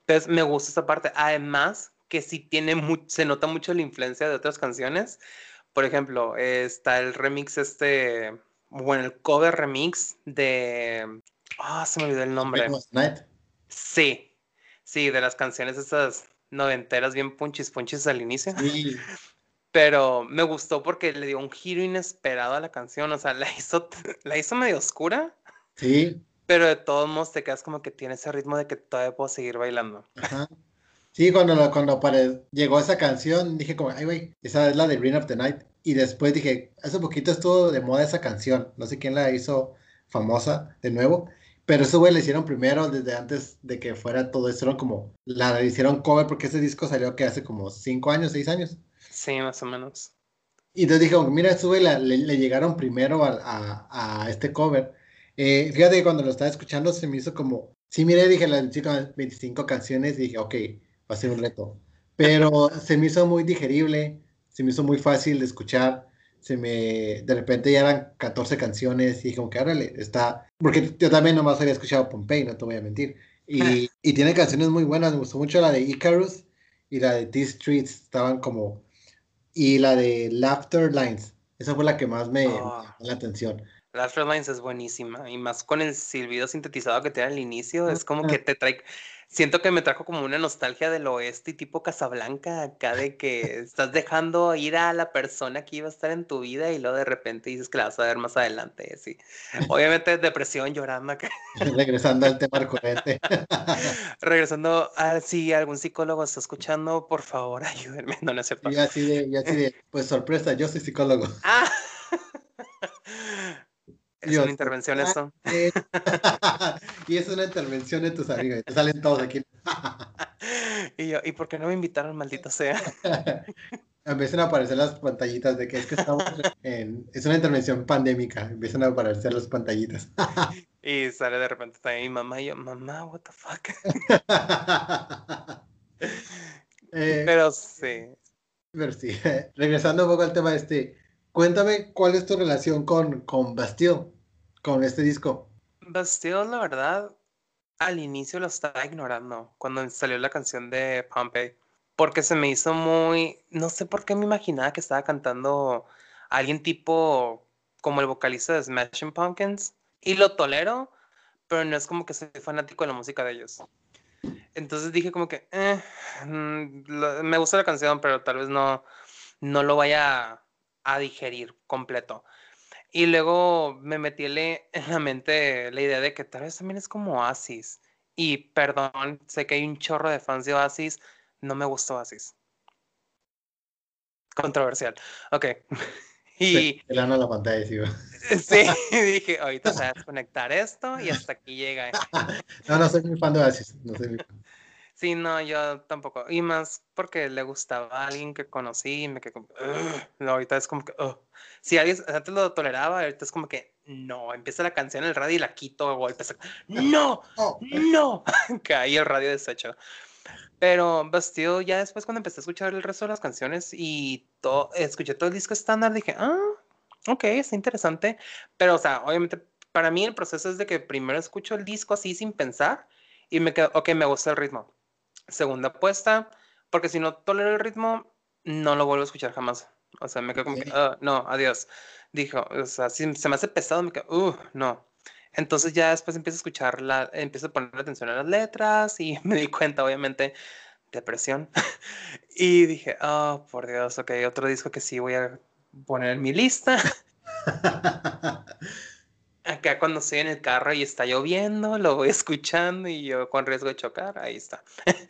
Entonces me gusta esta parte. Además, que sí tiene se nota mucho la influencia de otras canciones. Por ejemplo, está el remix este, bueno, el cover remix de... Ah, se me olvidó el nombre. Sí, Sí, de las canciones esas noventeras bien punchis punchis al inicio. Sí. *laughs* Pero me gustó porque le dio un giro inesperado a la canción. O sea, la hizo, la hizo medio oscura. Sí. Pero de todos modos te quedas como que tiene ese ritmo de que todavía puedo seguir bailando. Ajá. Sí, cuando, cuando llegó esa canción, dije como, ay, güey, esa es la de Green of the Night. Y después dije, hace poquito estuvo de moda esa canción. No sé quién la hizo famosa de nuevo. Pero eso, güey, le hicieron primero, desde antes de que fuera todo eso, eran como, la hicieron cover porque ese disco salió que hace como cinco años, seis años. Sí, más o menos. Y entonces dije, mira, eso, güey, le, llegaron primero a, a, este cover. Eh, fíjate que cuando lo estaba escuchando se me hizo como, sí, mire, dije las 25 canciones y dije, ok, va a ser un reto. Pero se me hizo muy digerible, se me hizo muy fácil de escuchar se me, de repente ya eran 14 canciones y dije como que órale, está, porque yo también nomás había escuchado Pompey, no te voy a mentir, y, y tiene canciones muy buenas, me gustó mucho la de Icarus y la de These Streets, estaban como, y la de Laughter Lines, esa fue la que más me, oh. llamó la atención. Laughter Lines es buenísima, y más con el silbido sintetizado que tiene al inicio, es como que te trae siento que me trajo como una nostalgia del oeste y tipo Casablanca, acá de que estás dejando ir a la persona que iba a estar en tu vida y luego de repente dices que la vas a ver más adelante. Sí. Obviamente depresión, llorando acá. *laughs* Regresando al tema recurrente. *laughs* Regresando a si algún psicólogo está escuchando, por favor, *laughs* ayúdenme. No, no es Y así de, y así de, pues sorpresa, yo soy psicólogo. Ah. Es una intervención esto. *laughs* y es una intervención de tus amigos. Te salen todos aquí. *laughs* y yo, ¿y por qué no me invitaron, maldito sea? *laughs* Empiezan a aparecer las pantallitas de que es que estamos en... Es una intervención pandémica. Empiezan a aparecer las pantallitas. y sale de repente también mi mamá y yo, mamá, what the fuck. Eh, pero sí. Pero sí. Regresando un poco al tema este Cuéntame cuál es tu relación con, con Bastille, con este disco. Bastille, la verdad, al inicio lo estaba ignorando cuando salió la canción de Pompey, porque se me hizo muy, no sé por qué me imaginaba que estaba cantando alguien tipo como el vocalista de Smashing Pumpkins, y lo tolero, pero no es como que soy fanático de la música de ellos. Entonces dije como que, eh, mm, me gusta la canción, pero tal vez no, no lo vaya a digerir completo. Y luego me metí *laughs* en la mente la idea de que tal vez también es como Oasis. Y perdón, sé que hay un chorro de fans de Oasis, no me gustó Oasis. Controversial. Ok. *laughs* Y... la pantalla, sí. *laughs* Sí, dije, ahorita se va a desconectar esto y hasta aquí llega. no, no soy muy fan de Oasis. No soy muy fan. Sí, no, yo tampoco. Y más porque le gustaba a alguien que conocí y me quedé como, no, ahorita es como que, si alguien antes lo toleraba, ahorita es como que, no, empieza la canción en el radio y la quito golpes. No, no, caí *laughs* el radio deshecho. Pero Bastille, ya después cuando empecé a escuchar el resto de las canciones y todo, escuché todo el disco estándar, dije, ah, ok, está interesante. Pero, o sea, obviamente, para mí el proceso es de que primero escucho el disco así sin pensar y me quedo, ok, me gusta el ritmo segunda apuesta, porque si no tolero el ritmo, no lo vuelvo a escuchar jamás. O sea, me quedo como que, "Ah, no, adiós. Dijo, o sea, si se me hace pesado, me quedo, uh, no. Entonces ya después empiezo a escuchar, la, empiezo a poner atención a las letras y *laughs* me di cuenta, obviamente, depresión. *laughs* y dije, oh, por Dios, ok, otro disco que sí voy a poner en mi lista. *laughs* Acá cuando estoy en el carro y está lloviendo, lo voy *laughs* escuchando y yo con riesgo de chocar, ahí está. *laughs*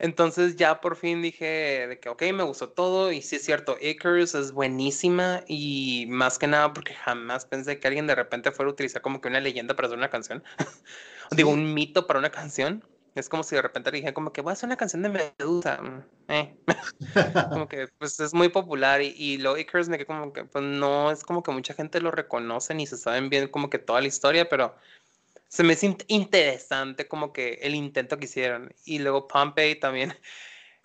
Entonces ya por fin dije de que, ok, me gustó todo y sí es cierto, Icarus es buenísima y más que nada porque jamás pensé que alguien de repente fuera a utilizar como que una leyenda para hacer una canción. *laughs* Digo, un mito para una canción. Es como si de repente dije como que voy a hacer una canción de Medusa. mm, eh. *laughs* como que pues es muy popular y, y lo Icarus me quedé como que pues no es como que mucha gente lo reconoce ni se saben bien como que toda la historia, pero se me hizo int- interesante como que el intento que hicieron. Y luego Pompey también. *laughs*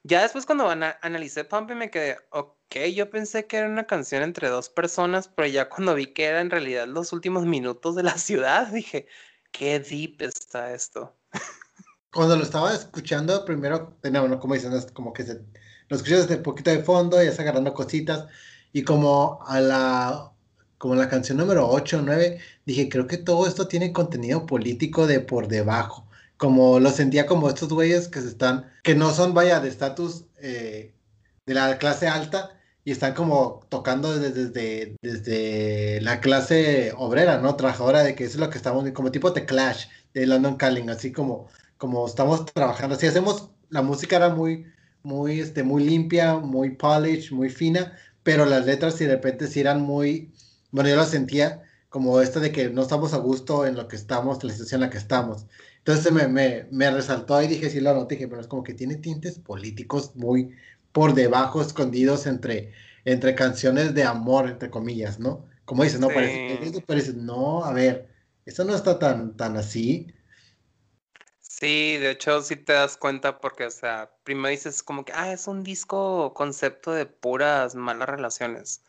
Ya después cuando ana- analicé Pompey me quedé, ok, yo pensé que era una canción entre dos personas, pero ya cuando vi que era en realidad los últimos minutos de la *laughs* ciudad, dije, qué deep está esto. Cuando lo estaba escuchando, primero, no, como dicen, es como que se, lo escuchas un poquito de fondo y ya está agarrando cositas. Y como a la, como la canción número 8 o 9, dije, creo que todo esto tiene contenido político de por debajo. Como lo sentía como estos güeyes que se están, que no son, vaya, de estatus eh, de la clase alta y están como tocando desde, desde, desde la clase obrera, ¿no? Trabajadora, de que eso es lo que estamos, como tipo de Clash, de London Calling, así como como estamos trabajando, así hacemos, la música era muy, muy, este, muy limpia, muy polished, muy fina, pero las letras sí de repente sí eran muy, bueno, yo lo sentía como esto de que no estamos a gusto en lo que estamos, en la situación en la que estamos. Entonces me, me, me resaltó y dije, sí lo noté, dije, pero es como que tiene tintes políticos muy por debajo, escondidos entre, entre canciones de amor, entre comillas, ¿no? Como dices, no, parece Sí. pero dices, no, a ver, eso no está tan, tan así. Sí, de hecho sí te das cuenta porque, o sea, primero dices como que, ah, es un disco concepto de puras malas relaciones.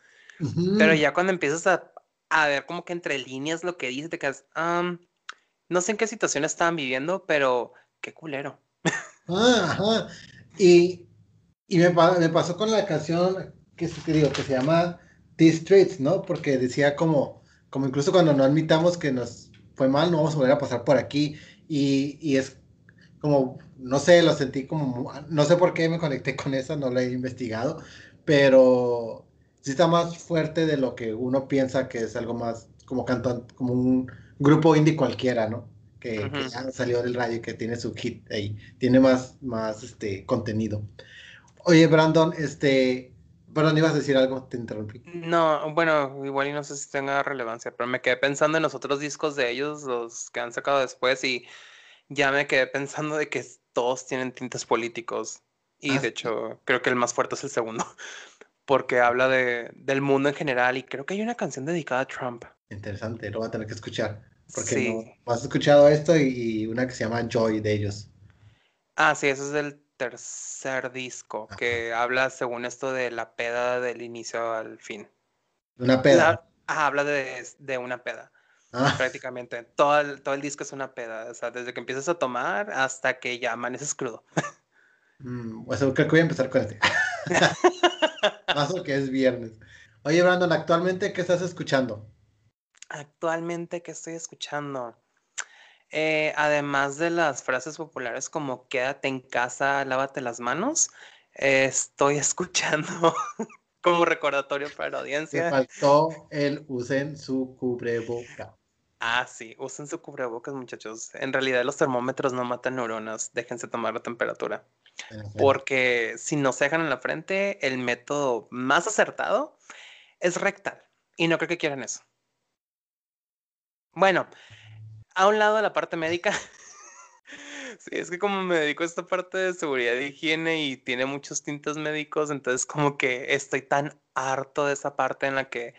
Pero ya cuando empiezas a, a ver como que entre líneas lo que dice, te quedas, "Am, no sé en qué situación estaban viviendo, pero qué culero. Ah, ajá. Y, y me, me pasó con la canción que, que digo, que se llama These Streets, ¿no? Porque decía como, como incluso cuando no admitamos que nos fue mal, no vamos a volver a pasar por aquí. Y, y es como, no sé, lo sentí como, no sé por qué me conecté con eso, no lo he investigado, pero sí está más fuerte de lo que uno piensa que es algo más como cantan, como un grupo indie cualquiera, ¿no? Que, que Ujú. ya salió del radio y que tiene su hit ahí, tiene más, más este, contenido. Oye, Brandon, este, perdón, ibas a decir algo, te interrumpí. No, bueno, igual y no sé si tenga relevancia, pero me quedé pensando en los otros discos de ellos, los que han sacado después, y ya me quedé pensando de que todos tienen tintes políticos. Y Ah, de hecho, creo que el más fuerte es el segundo, *laughs* porque habla de, del mundo en general, y creo que hay una canción dedicada a Trump. interesante, lo voy a tener que escuchar, porque no, has escuchado esto y, y una que se llama Joy de ellos. Ah, sí, ese es el tercer disco, Ajá. que habla según esto de la peda del inicio al fin. Una peda. La- ah, habla de, de una peda. Ah, prácticamente. Todo el, todo el disco es una peda. O sea, desde que empiezas a tomar hasta que ya amaneces crudo. mm, o sea, creo que voy a empezar con este. *laughs* Más porque es viernes. Oye, Brandon, actualmente, ¿qué estás escuchando? Actualmente, ¿qué estoy escuchando? Eh, además de las frases populares como quédate en casa, lávate las manos, eh, estoy *laughs* escuchando como recordatorio para la Te audiencia. faltó el usen su cubreboca. Ah, sí, usen su cubrebocas, muchachos. En realidad los termómetros no matan neuronas, déjense tomar la temperatura. Porque si no se dejan en la frente, el método más acertado es rectal. Y no creo que quieran eso. Bueno, a un lado de la parte médica. *laughs* Sí, es que como me dedico a esta parte de seguridad e higiene y tiene muchos tintes médicos, entonces como que estoy tan harto de esa parte en la que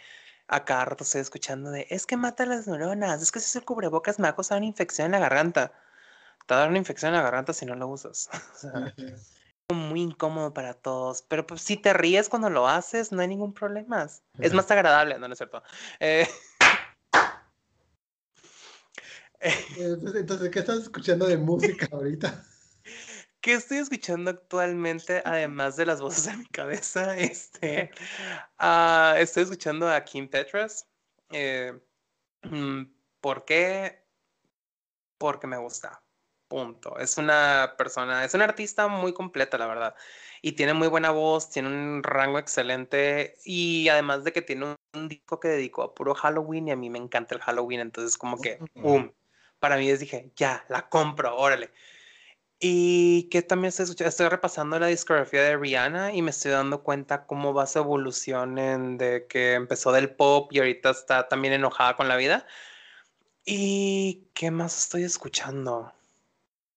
a cada rato estoy escuchando de, es que mata las neuronas, es que si uso el cubrebocas me va a causar una infección en la garganta. Te va a dar una infección en la garganta si no lo usas. *laughs* O sea, muy incómodo para todos, pero pues si te ríes cuando lo haces, no hay ningún problema. Es más agradable, no, no es cierto. *laughs* Eh, Entonces, entonces, ¿qué estás escuchando de música ahorita? ¿Qué estoy escuchando actualmente, además de las voces en mi cabeza? *laughs* Este, *laughs* ah, estoy escuchando a Kim Petras. Eh, mm, ¿Por qué? Porque me gusta. Punto. Es una persona, es una artista muy completa, la verdad. Y tiene muy buena voz, tiene un rango excelente. Y además de que tiene un, disco que dedicó a puro Halloween y a mí me encanta el Halloween. Entonces, como que, ¡pum! Para mí es dije, ya, la compro, órale. Y que también estoy, estoy repasando la discografía de Rihanna y me estoy dando cuenta cómo va su evolución en de que empezó del pop y ahorita está también enojada con la vida. ¿Y qué más estoy escuchando?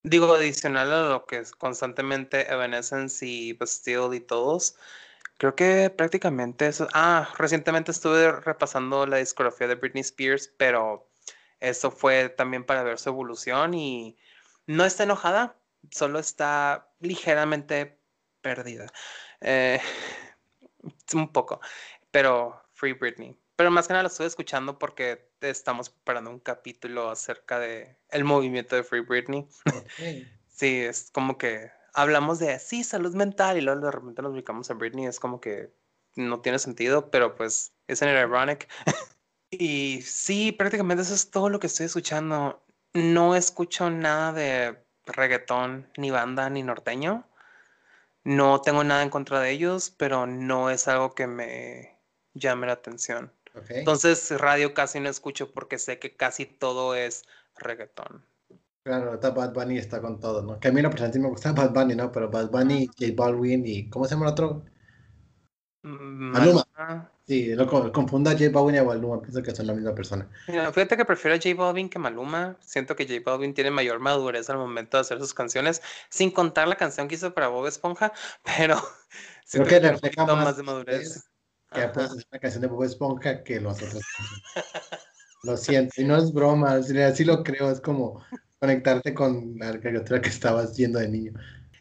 Digo, adicional a lo que es constantemente Evanescence y Bastille y todos, creo que prácticamente eso. Ah, recientemente estuve repasando la discografía de Britney Spears, pero eso fue también para ver su evolución y no está enojada, solo está ligeramente perdida. Eh, *laughs* un poco, pero Free Britney. Pero más que nada lo estoy escuchando porque estamos preparando un capítulo acerca de el movimiento de Free Britney. *laughs* sí, es como que hablamos de, sí, salud mental y luego de repente nos ubicamos a Britney. Es como que no tiene sentido, pero pues es en ironic. *laughs* y sí, prácticamente eso es todo lo que estoy escuchando. No escucho nada de reggaetón, ni banda, ni norteño. No tengo nada en contra de ellos, pero no es algo que me llame la atención. Entonces, radio casi no escucho porque sé que casi todo es reggaetón. Claro, Bad Bunny está con todo, ¿no? Que a mí no, me gusta Bad Bunny, ¿no? Pero Bad Bunny, J Balvin y ¿cómo se llama el otro? Mm, Maluma. Sí, lo confunda J Balvin y Maluma, pienso que son la misma persona. fíjate que prefiero a J Balvin que Maluma. Siento que J Balvin tiene mayor madurez al momento de hacer sus canciones, sin contar la canción que hizo para Bob Esponja, *laughs* pero creo que, que refleja más, más de madurez que puedes hacer una canción de Bob Esponja que los otros. *laughs* lo siento, y no es broma, así lo creo, es como conectarte con la caricatura que estabas viendo de niño.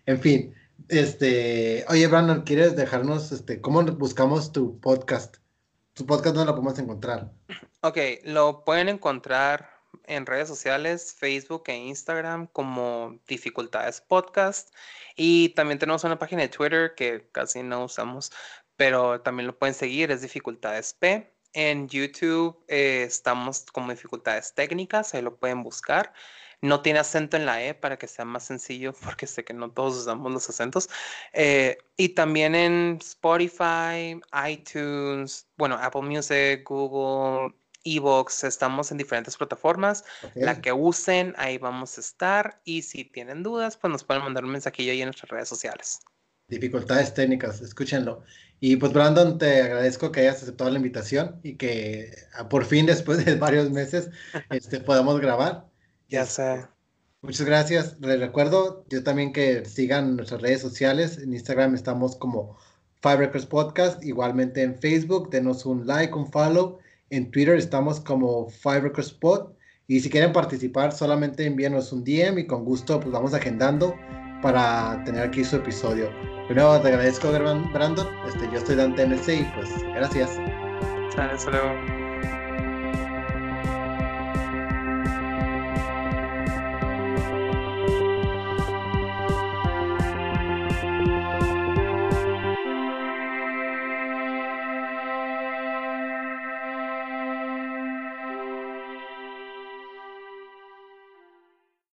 En fin, este, oye Brandon, ¿quieres dejarnos, este, cómo buscamos tu podcast? Tu podcast no lo podemos encontrar. Ok, lo pueden encontrar en redes sociales, Facebook e Instagram como Dificultades Podcast. Y también tenemos una página de Twitter que casi no usamos, pero también lo pueden seguir, es Dificultades P. En YouTube eh, estamos como Dificultades Técnicas, ahí lo pueden buscar. No tiene acento en la E para que sea más sencillo, *laughs* porque sé que no todos usamos los acentos. Eh, y también en Spotify, iTunes, bueno, Apple Music, Google, Evox, estamos en diferentes plataformas. La que usen, ahí vamos a estar. Y si tienen dudas, pues nos pueden mandar un mensajillo ahí en nuestras redes sociales. Dificultades técnicas, escúchenlo. Y pues Brandon, te agradezco que hayas aceptado la invitación y que ah, por fin *laughs* después de varios meses este, podamos grabar. Ya sé. Muchas gracias. Les recuerdo yo también que sigan nuestras redes sociales. En Instagram estamos como Five Records Podcast, igualmente en Facebook, denos un like, un follow. En Twitter estamos como Five Records Pod. Y si quieren participar, solamente envíenos un DM y con gusto pues vamos agendando para tener aquí su episodio. Primero te agradezco, Brandon. Este, yo estoy Dante MC y pues gracias. Hasta luego.